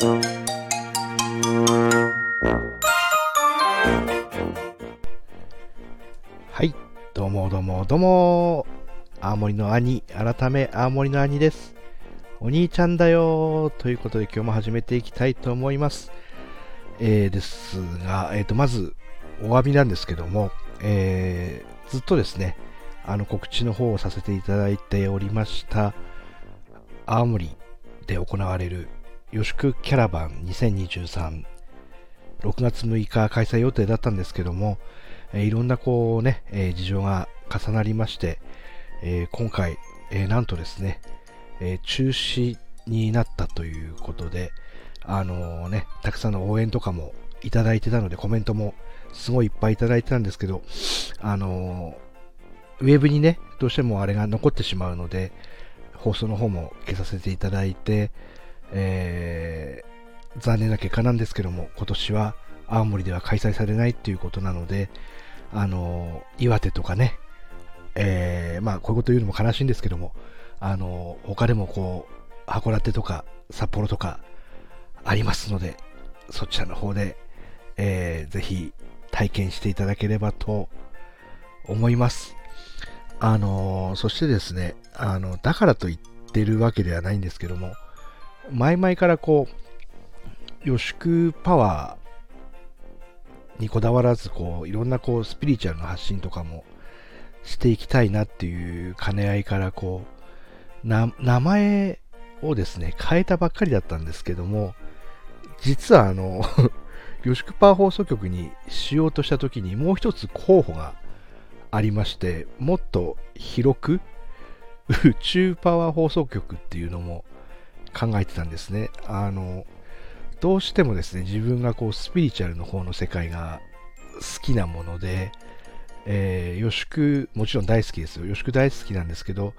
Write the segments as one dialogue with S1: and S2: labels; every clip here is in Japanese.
S1: はい、どうもどうもどうも、青森の兄、改め青森の兄です。お兄ちゃんだよということで今日も始めていきたいと思います。えー、ですが、えーと、まず、お詫びなんですけども、えー、ずっとですね、あの告知の方をさせていただいておりました、青森で行われる、予宿キャラバン2023、6月6日開催予定だったんですけども、いろんなこうね、事情が重なりまして、今回、なんとですね、中止になったということで、あのね、たくさんの応援とかもいただいてたので、コメントもすごいいっぱいいただいてたんですけど、あのウェブにね、どうしてもあれが残ってしまうので、放送の方も消させていただいて、えー、残念な結果なんですけども、今年は青森では開催されないっていうことなので、あの岩手とかね、えー、まあ、こういうこと言うのも悲しいんですけども、あの他でもこう、函館とか札幌とかありますので、そちらの方で、えー、ぜひ体験していただければと思います。あのそしてですね、あの、だからと言ってるわけではないんですけども、前々からこう、予宿パワーにこだわらず、こう、いろんなこう、スピリチュアルな発信とかもしていきたいなっていう兼ね合いから、こう、名前をですね、変えたばっかりだったんですけども、実はあの、ヨシクパー放送局にしようとした時にもう一つ候補がありまして、もっと広く宇宙パワー放送局っていうのも考えてたんですね。あの、どうしてもですね、自分がこうスピリチュアルの方の世界が好きなもので、えー、予宿、もちろん大好きですよ。予宿大好きなんですけど、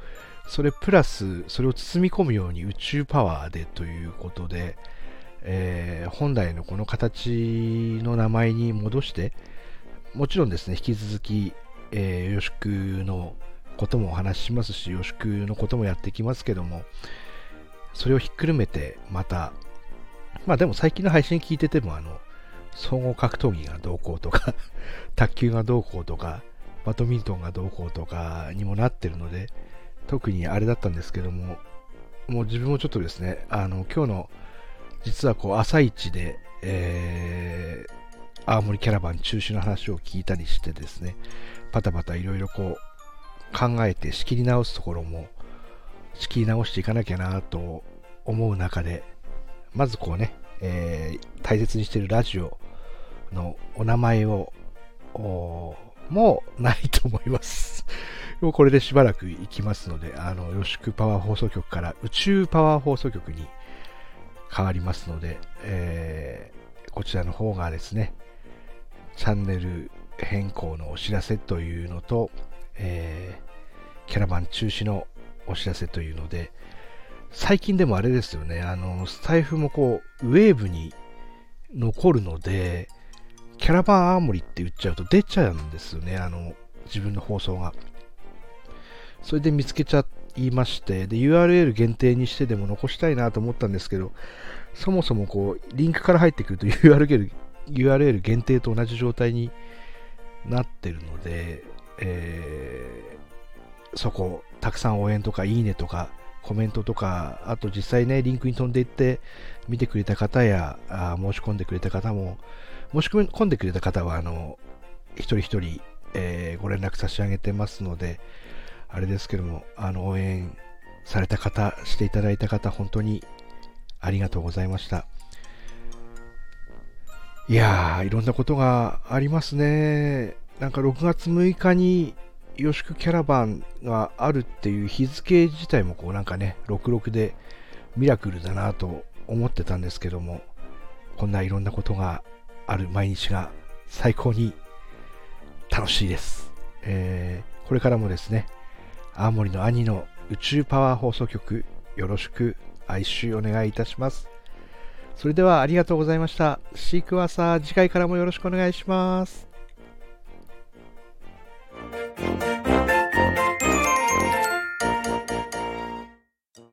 S1: それプラス、それを包み込むように宇宙パワーでということで、えー、本来のこの形の名前に戻して、もちろんですね、引き続き、えー、予宿のこともお話ししますし、予宿のこともやってきますけども、それをひっくるめて、また、まあでも最近の配信聞いてても、あの、総合格闘技がどうこうとか 卓球がどうこうとか、バドミントンがどうこうとかにもなってるので、特にあれだったんですけども、もう自分もちょっとですね、あの、今日の、実はこう、朝一で、えー、青森キャラバン中止の話を聞いたりしてですね、パタパタいろいろこう、考えて仕切り直すところも仕切り直していかなきゃなと思う中でまずこうね、えー、大切にしてるラジオのお名前をもうないと思います。もうこれでしばらく行きますので、あの、よしくパワー放送局から宇宙パワー放送局に変わりますので、えー、こちらの方がですね、チャンネル変更のお知らせというのと、えー、キャラバン中止のお知らせというので、最近でもあれですよね、あの、スタイフもこう、ウェーブに残るので、キャラバンアーモリって言っちゃうと出ちゃうんですよね、あの、自分の放送が。それで見つけちゃいまして、で、URL 限定にしてでも残したいなと思ったんですけど、そもそもこう、リンクから入ってくると URL, URL 限定と同じ状態になってるので、えー、そこ、たくさん応援とかいいねとかコメントとか、あと実際ね、リンクに飛んでいって見てくれた方や、あ申し込んでくれた方も、申し込んでくれた方は、あの、一人一人、えー、ご連絡差し上げてますので、あれですけども、あの、応援された方、していただいた方、本当にありがとうございました。いやー、いろんなことがありますね。なんか6月6日にヨシクキャラバンがあるっていう日付自体もこうなんかね、66でミラクルだなと思ってたんですけども、こんないろんなことがある毎日が最高に楽しいです。えー、これからもですね、青森の兄の宇宙パワー放送局よろしく哀愁お願いいたします。それではありがとうございました。シークワーサー次回からもよろしくお願いします。